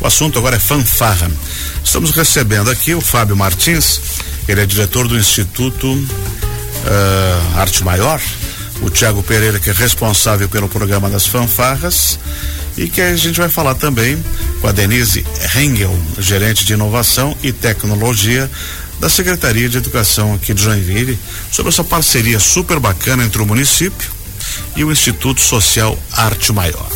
O assunto agora é fanfarra. Estamos recebendo aqui o Fábio Martins, ele é diretor do Instituto uh, Arte Maior, o Tiago Pereira, que é responsável pelo programa das fanfarras, e que a gente vai falar também com a Denise Rengel, gerente de inovação e tecnologia da Secretaria de Educação aqui de Joinville, sobre essa parceria super bacana entre o município e o Instituto Social Arte Maior.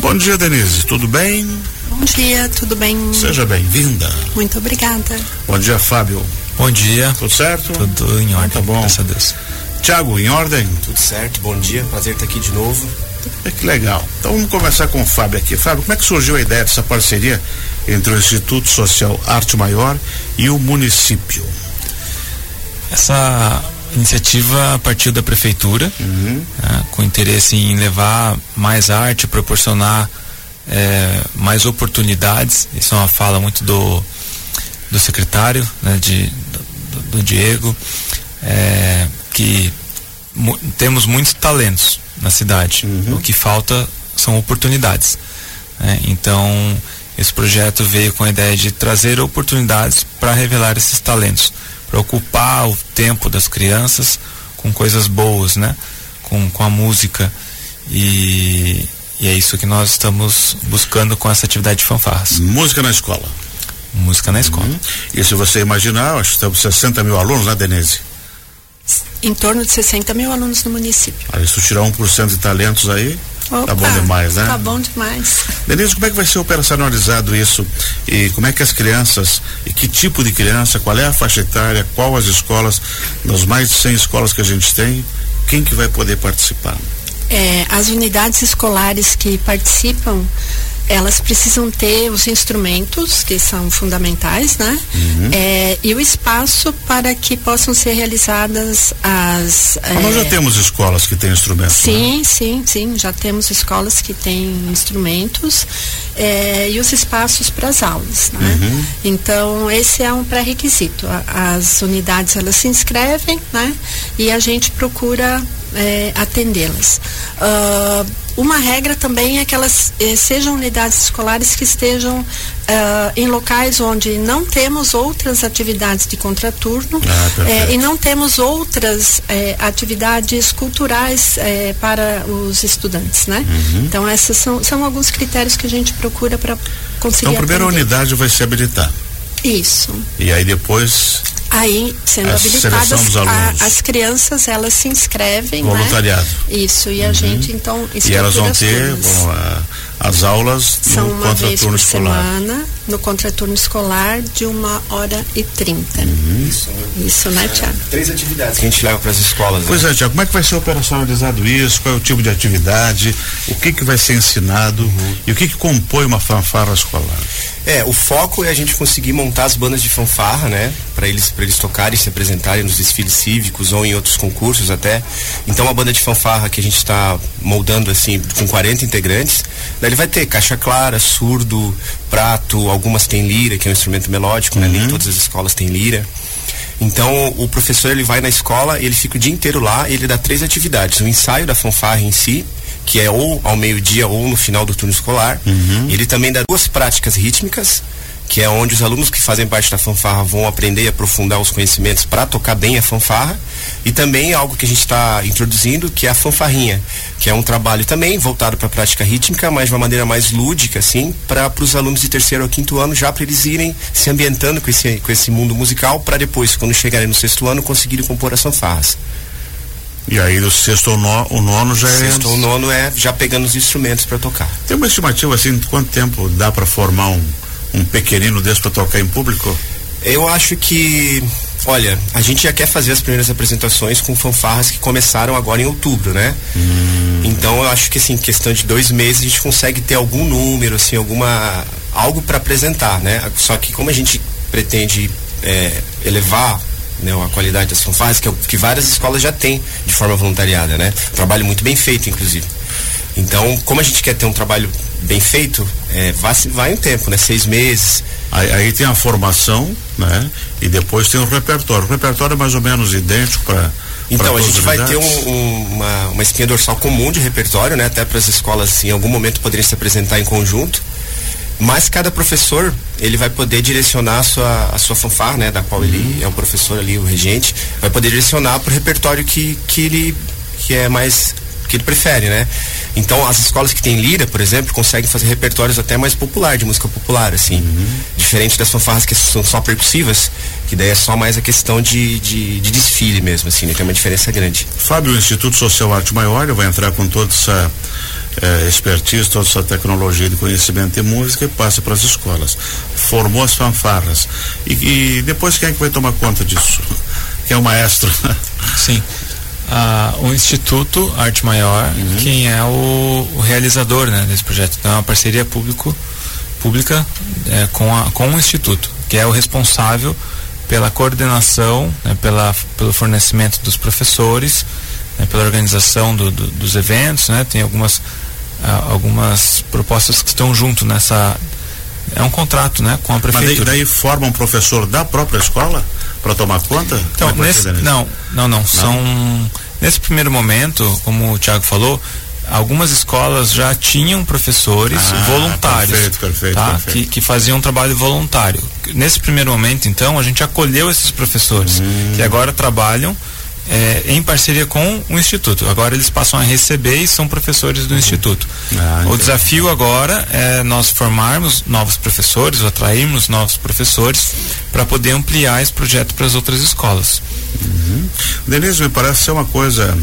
Bom dia, Denise, tudo bem? Bom dia, tudo bem? Seja bem-vinda. Muito obrigada. Bom dia, Fábio. Bom dia. Tudo certo? Tudo em ordem. tá bom. Graças a Deus. Tiago, em ordem? Tudo certo, bom dia, prazer estar aqui de novo. É que legal. Então vamos começar com o Fábio aqui. Fábio, como é que surgiu a ideia dessa parceria entre o Instituto Social Arte Maior e o município? Essa iniciativa partiu da prefeitura, uhum. né, com interesse em levar mais arte, proporcionar é, mais oportunidades. Isso é uma fala muito do, do secretário, né, de, do, do Diego, é, que temos muitos talentos na cidade. Uhum. O que falta são oportunidades. Né? Então, esse projeto veio com a ideia de trazer oportunidades para revelar esses talentos, para ocupar o tempo das crianças com coisas boas, né? Com, com a música. E, e é isso que nós estamos buscando com essa atividade de fanfarras. Música na escola. Música na escola. Uhum. E se você imaginar, acho que temos 60 mil alunos, né, Denise? Em torno de 60 mil alunos no município. Aí se tu tirar 1% de talentos aí, Opa, tá bom demais, né? Tá bom demais. Denise, como é que vai ser operacionalizado isso? E como é que as crianças, e que tipo de criança, qual é a faixa etária, qual as escolas, nas mais de 100 escolas que a gente tem, quem que vai poder participar? É, as unidades escolares que participam elas precisam ter os instrumentos que são fundamentais, né? Uhum. É, e o espaço para que possam ser realizadas as. Mas nós já temos escolas que têm instrumentos. Sim, né? sim, sim. Já temos escolas que têm instrumentos é, e os espaços para as aulas, né? Uhum. Então esse é um pré-requisito. As unidades elas se inscrevem, né? E a gente procura é, atendê-las. Uh, uma regra também é que elas eh, sejam unidades escolares que estejam uh, em locais onde não temos outras atividades de contraturno ah, eh, e não temos outras eh, atividades culturais para os estudantes, né? Uhum. Então esses são, são alguns critérios que a gente procura para conseguir. Então a primeira atender. unidade vai se habilitar. Isso. E aí depois Aí, sendo A habilitadas, a- as crianças elas se inscrevem, né? voluntariado. Isso, e a gente então E elas vão ter as vão, a- as aulas São no uma vez contraturno por escolar. semana, no contraturno escolar, de uma hora e trinta. Uhum. Isso. Isso, né, Tiago? Três atividades que a gente leva para as escolas. Pois né? é, Tiago, como é que vai ser operacionalizado isso? Qual é o tipo de atividade? O que que vai ser ensinado? Uhum. E o que que compõe uma fanfarra escolar? É, o foco é a gente conseguir montar as bandas de fanfarra, né? Para eles, para eles tocarem, se apresentarem nos desfiles cívicos ou em outros concursos até. Então, uma banda de fanfarra que a gente está moldando assim, com 40 integrantes. Daí ele vai ter caixa clara, surdo, prato, algumas têm lira, que é um instrumento melódico, né? Nem todas as escolas têm lira. Então, o professor ele vai na escola, ele fica o dia inteiro lá e ele dá três atividades: o ensaio da fanfarra em si, que é ou ao meio-dia ou no final do turno escolar. Ele também dá duas práticas rítmicas, que é onde os alunos que fazem parte da fanfarra vão aprender e aprofundar os conhecimentos para tocar bem a fanfarra. E também algo que a gente está introduzindo, que é a fanfarrinha, que é um trabalho também voltado para a prática rítmica, mas de uma maneira mais lúdica, assim, para os alunos de terceiro ou quinto ano, já para eles irem se ambientando com esse, com esse mundo musical, para depois, quando chegarem no sexto ano, conseguirem compor as fanfarras. E aí do sexto ou o nono já é. Sexto ou nono é já pegando os instrumentos para tocar. Tem uma estimativa assim, de quanto tempo dá para formar um, um pequenino desse para tocar em público? Eu acho que, olha, a gente já quer fazer as primeiras apresentações com fanfarras que começaram agora em outubro, né? Então eu acho que assim, em questão de dois meses a gente consegue ter algum número, assim, alguma algo para apresentar, né? Só que como a gente pretende é, elevar né, a qualidade das fanfarras, que, é o que várias escolas já têm de forma voluntariada, né? Trabalho muito bem feito, inclusive. Então, como a gente quer ter um trabalho bem feito, é, vai, vai um tempo, né? Seis meses, Aí, aí tem a formação, né? E depois tem o repertório. O repertório é mais ou menos idêntico para. Então, a gente vai ter um- um- uma, uma espinha dorsal comum de repertório, né? Até para as escolas, em algum momento, poderem se apresentar em conjunto. Mas cada professor ele vai poder direcionar a sua, a sua fanfarra, né, da qual ele é o professor ali, o regente, vai poder direcionar para o repertório que, que ele que é mais que ele prefere, né? Então as escolas que têm lira, por exemplo, conseguem fazer repertórios até mais popular, de música popular, assim. Uhum. Diferente das fanfarras que são só percussivas, que daí é só mais a questão de, de, de desfile mesmo, assim, né? Tem uma diferença grande. Fábio, o Instituto Social Arte Maior vai entrar com toda essa eh, expertise, toda essa tecnologia de conhecimento de música e passa para as escolas. Formou as fanfarras. E, e, depois quem é que vai tomar conta disso? Quem é o maestro? Sim. Ah, o Instituto Arte Maior, uhum. quem é o, o, realizador né, desse projeto. Então é uma parceria público, pública é, com, a, com o Instituto, que é o responsável pela coordenação, né, pela, pelo fornecimento dos professores, né, pela organização do, do, dos eventos, né, tem algumas algumas propostas que estão junto nessa é um contrato, né, com a prefeitura. Mas daí, daí forma um professor da própria escola para tomar conta? Então, é nesse, não, não, não, não, são nesse primeiro momento, como o Tiago falou, algumas escolas já tinham professores ah, voluntários perfeito, perfeito, tá? perfeito. Que, que faziam um trabalho voluntário. Nesse primeiro momento, então, a gente acolheu esses professores hum. que agora trabalham é, em parceria com o Instituto. Agora eles passam a receber e são professores do Instituto. Ah, o desafio agora é nós formarmos novos professores, atrairmos novos professores para poder ampliar esse projeto para as outras escolas. Uhum. Denise, me parece ser uma coisa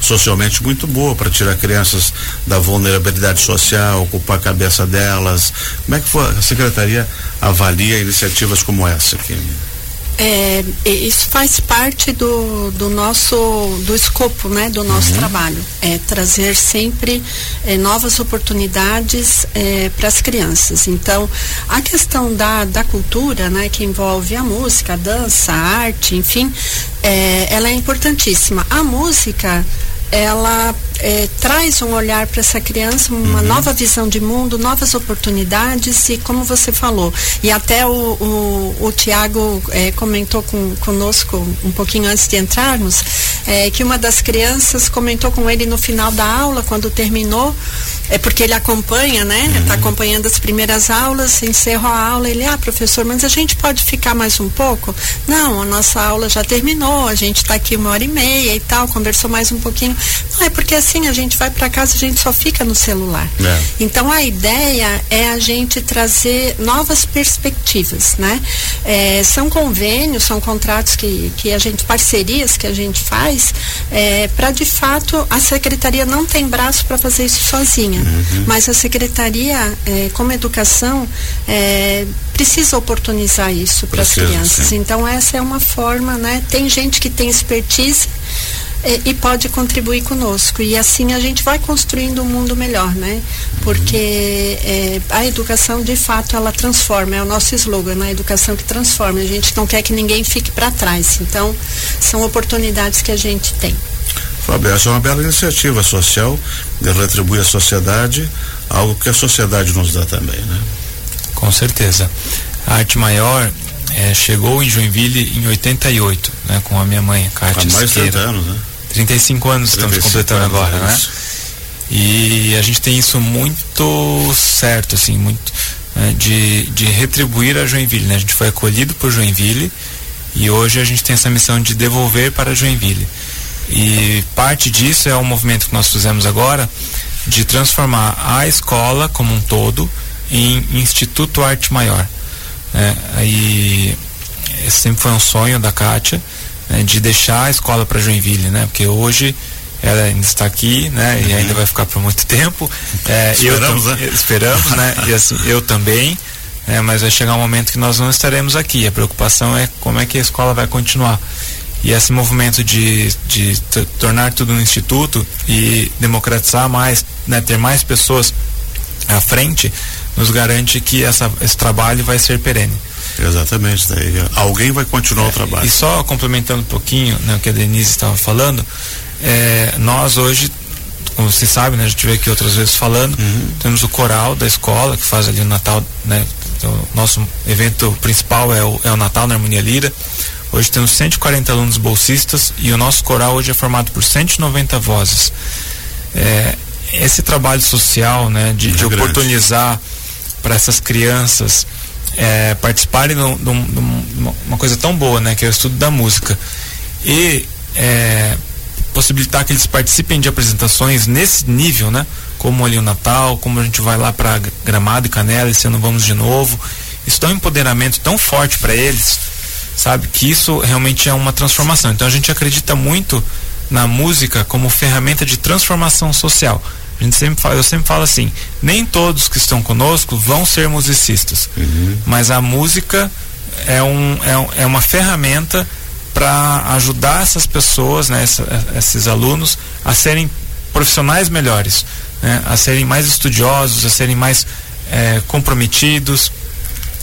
socialmente muito boa para tirar crianças da vulnerabilidade social, ocupar a cabeça delas. Como é que a secretaria avalia iniciativas como essa aqui? É, isso faz parte do, do nosso do escopo né do nosso uhum. trabalho. É trazer sempre é, novas oportunidades é, para as crianças. Então a questão da, da cultura né que envolve a música a dança a arte enfim é, ela é importantíssima. A música ela é, traz um olhar para essa criança, uma uhum. nova visão de mundo, novas oportunidades e como você falou, e até o, o, o Tiago é, comentou com, conosco um pouquinho antes de entrarmos, é, que uma das crianças comentou com ele no final da aula, quando terminou, é porque ele acompanha, né? Está uhum. acompanhando as primeiras aulas, encerra a aula, ele, ah, professor, mas a gente pode ficar mais um pouco? Não, a nossa aula já terminou, a gente está aqui uma hora e meia e tal, conversou mais um pouquinho. Não, é porque assim a gente vai para casa, a gente só fica no celular. É. Então a ideia é a gente trazer novas perspectivas, né? É, são convênios, são contratos que, que a gente, parcerias que a gente faz, é, para de fato a secretaria não tem braço para fazer isso sozinha. Uhum. Mas a secretaria, é, como educação, é, precisa oportunizar isso para as crianças. Sim. Então essa é uma forma, né? Tem gente que tem expertise e, e, pode contribuir conosco. E assim a gente vai construindo um mundo melhor, né? Porque é, a educação, de fato, ela transforma, é o nosso slogan, né? A educação que transforma. A gente não quer que ninguém fique para trás. Então, são oportunidades que a gente tem. Fábio, essa é uma bela iniciativa social de retribuir à sociedade algo que a sociedade nos dá também, né? Com certeza. A Arte Maior é, chegou em Joinville em 88, né, com a minha mãe, Cátia Há mais de 30 anos, né? 35 anos 35 estamos completando anos, agora, né? E a gente tem isso muito certo, assim, muito né, de, de retribuir a Joinville, né? A gente foi acolhido por Joinville e hoje a gente tem essa missão de devolver para Joinville. E parte disso é o movimento que nós fizemos agora de transformar a escola como um todo em Instituto Arte Maior. Né? Aí sempre foi um sonho da Kátia né, de deixar a escola para Joinville, né? Porque hoje ela ainda está aqui, né? Uhum. E ainda vai ficar por muito tempo. É, esperamos, eu, né? Esperamos, né? E assim, eu também. É, mas vai chegar um momento que nós não estaremos aqui. A preocupação é como é que a escola vai continuar. E esse movimento de, de tornar tudo um instituto e democratizar mais, né, ter mais pessoas à frente, nos garante que essa, esse trabalho vai ser perene. Exatamente, daí alguém vai continuar é, o trabalho. E só complementando um pouquinho né, o que a Denise estava falando, é, nós hoje, como você sabe, né, a gente veio aqui outras vezes falando, uhum. temos o coral da escola que faz ali o Natal, né, o nosso evento principal é o, é o Natal na Harmonia Lira. Hoje temos 140 alunos bolsistas e o nosso coral hoje é formado por 190 vozes. É, esse trabalho social, né, de, de oportunizar para essas crianças é, participarem de, de, de, uma coisa tão boa, né, que é o estudo da música, e é, possibilitar que eles participem de apresentações nesse nível, né, como ali o Natal, como a gente vai lá para Gramado e Canela, esse ano vamos de novo, isso dá um empoderamento tão forte para eles, sabe, que isso realmente é uma transformação. Então a gente acredita muito na música como ferramenta de transformação social. A gente sempre fala, eu sempre falo assim, nem todos que estão conosco vão ser musicistas, uhum. mas a música é, um, é, é uma ferramenta para ajudar essas pessoas, né, essa, esses alunos, a serem profissionais melhores, né, a serem mais estudiosos, a serem mais é, comprometidos,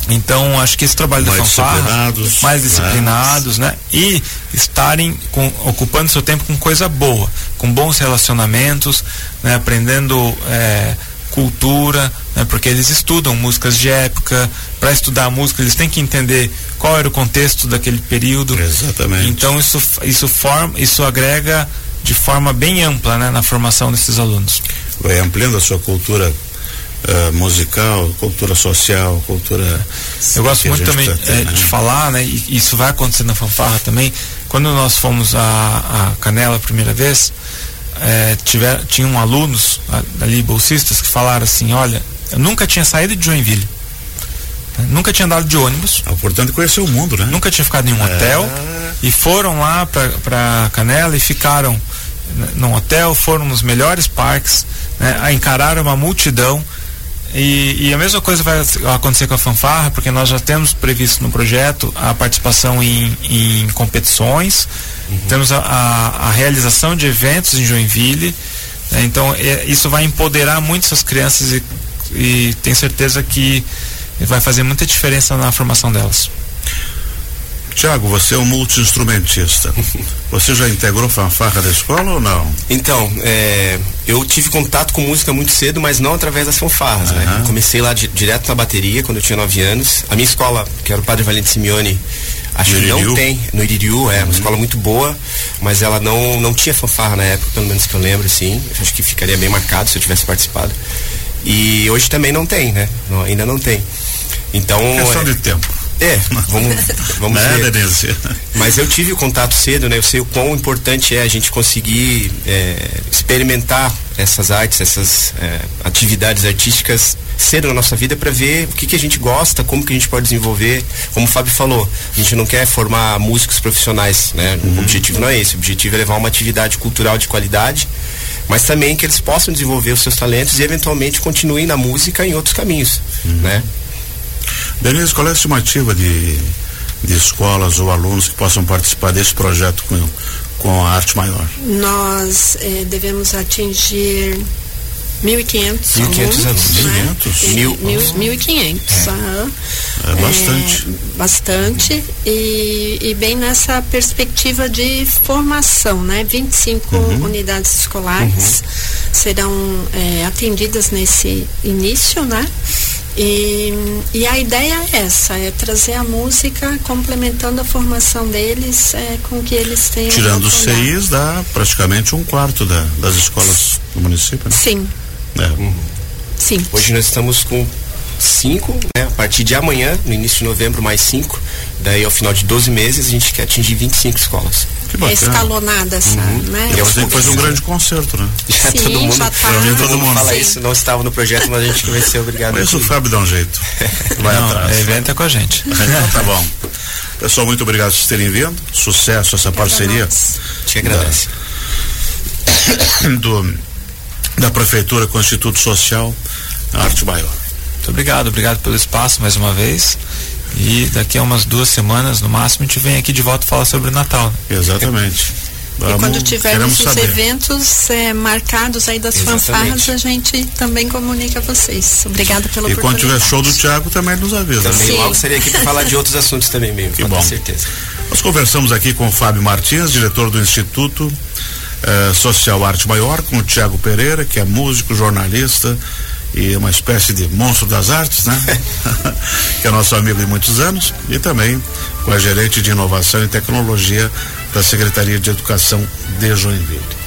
então, acho que esse trabalho mais da fanfarra, mais disciplinados, né? E estarem com, ocupando seu tempo com coisa boa, com bons relacionamentos, né? aprendendo é, cultura, né? porque eles estudam músicas de época. Para estudar a música, eles têm que entender qual era o contexto daquele período. Exatamente. Então, isso, isso, forma, isso agrega de forma bem ampla né? na formação desses alunos. Vai ampliando a sua cultura uh, musical, cultura social, cultura. Eu gosto muito também é, né? de falar, né? E isso vai acontecer na fanfarra também. Quando nós fomos a, a Canela a primeira vez, é, tiver, tinham alunos ali, bolsistas, que falaram assim: olha, eu nunca tinha saído de Joinville. Né? Nunca tinha andado de ônibus. É importante conhecer o mundo, né? Nunca tinha ficado em um é... hotel. E foram lá para Canela e ficaram num hotel, foram nos melhores parques, né, encararam uma multidão e, e, a mesma coisa vai acontecer com a fanfarra, porque nós já temos previsto no projeto a participação em, em competições, uhum. temos a, a, a, realização de eventos em Joinville. Né? Então, é, isso vai empoderar muito essas crianças e, e tenho certeza que vai fazer muita diferença na formação delas. Tiago, você é um multi-instrumentista. Você já integrou fanfarra da escola ou não? Então, é, eu tive contato com música muito cedo, mas não através das fanfarras, uhum. né? Comecei lá di direto na bateria quando eu tinha 9 anos. A minha escola, que era o Padre Valente Simeone, acho que não tem, no Iririu, é uhum. uma escola muito boa, mas ela não, não tinha fanfarra na época, pelo menos que eu lembro, assim. Eu acho que ficaria bem marcado se eu tivesse participado. E hoje também não tem, né? Não, ainda não tem. Então. Questão é, de tempo. É, vamos, vamos ver. Mas eu tive o contato cedo, né? Eu sei o quão importante é a gente conseguir é, experimentar essas artes, essas é, atividades artísticas cedo na nossa vida para ver o que, que a gente gosta, como que a gente pode desenvolver. Como o Fábio falou, a gente não quer formar músicos profissionais, né? Uhum. O objetivo não é esse. O objetivo é levar uma atividade cultural de qualidade, mas também que eles possam desenvolver os seus talentos e eventualmente continuem na música em outros caminhos, uhum. né? Denise, qual é a estimativa de, de escolas ou alunos que possam participar desse projeto com, com a arte maior? Nós eh, devemos atingir 1.500 alunos. Né? 1.500? 1.500. É. é bastante. É, bastante. E, e bem nessa perspectiva de formação, né? 25 uhum. unidades escolares uhum. serão é, atendidas nesse início, né? E, e a ideia é essa, é trazer a música complementando a formação deles é, com que eles tenham. Tirando os CIs, dá praticamente um quarto da, das escolas do município, né? Sim. É. Uhum. Sim. Hoje nós estamos com cinco, né? A partir de amanhã, no início de novembro, mais cinco. Daí, ao final de 12 meses, a gente quer atingir 25 escolas. Que bacana. escalonada essa, uhum. né? E você fazer um grande concerto, né? Já Sim, todo mundo, já tá. mim, todo mundo fala isso, não estava no projeto, mas a gente vai ser obrigado. Mas o Fábio dá um jeito. Vai não, atrás. O evento é com a gente. então tá bom. Pessoal, muito obrigado por terem vindo. Sucesso essa parceria. Te agradeço. Da, do, da Prefeitura com o Instituto Social Arte Maior. Muito obrigado, obrigado pelo espaço mais uma vez. E daqui a umas duas semanas, no máximo, a gente vem aqui de volta falar sobre o Natal. Né? Exatamente. Vamos, e quando tivermos os saber. eventos é, marcados aí das Exatamente. fanfarras, a gente também comunica a vocês. Obrigada pela e. E quando tiver show do Thiago, também nos avisa. Também Sim. logo seria aqui para falar de outros assuntos também, mesmo. Que bom. certeza. Nós conversamos aqui com o Fábio Martins, diretor do Instituto eh, Social Arte Maior, com o Tiago Pereira, que é músico, jornalista, e uma espécie de monstro das artes, né? que é nosso amigo de muitos anos, e também com a gerente de inovação e tecnologia da Secretaria de Educação de Joinville.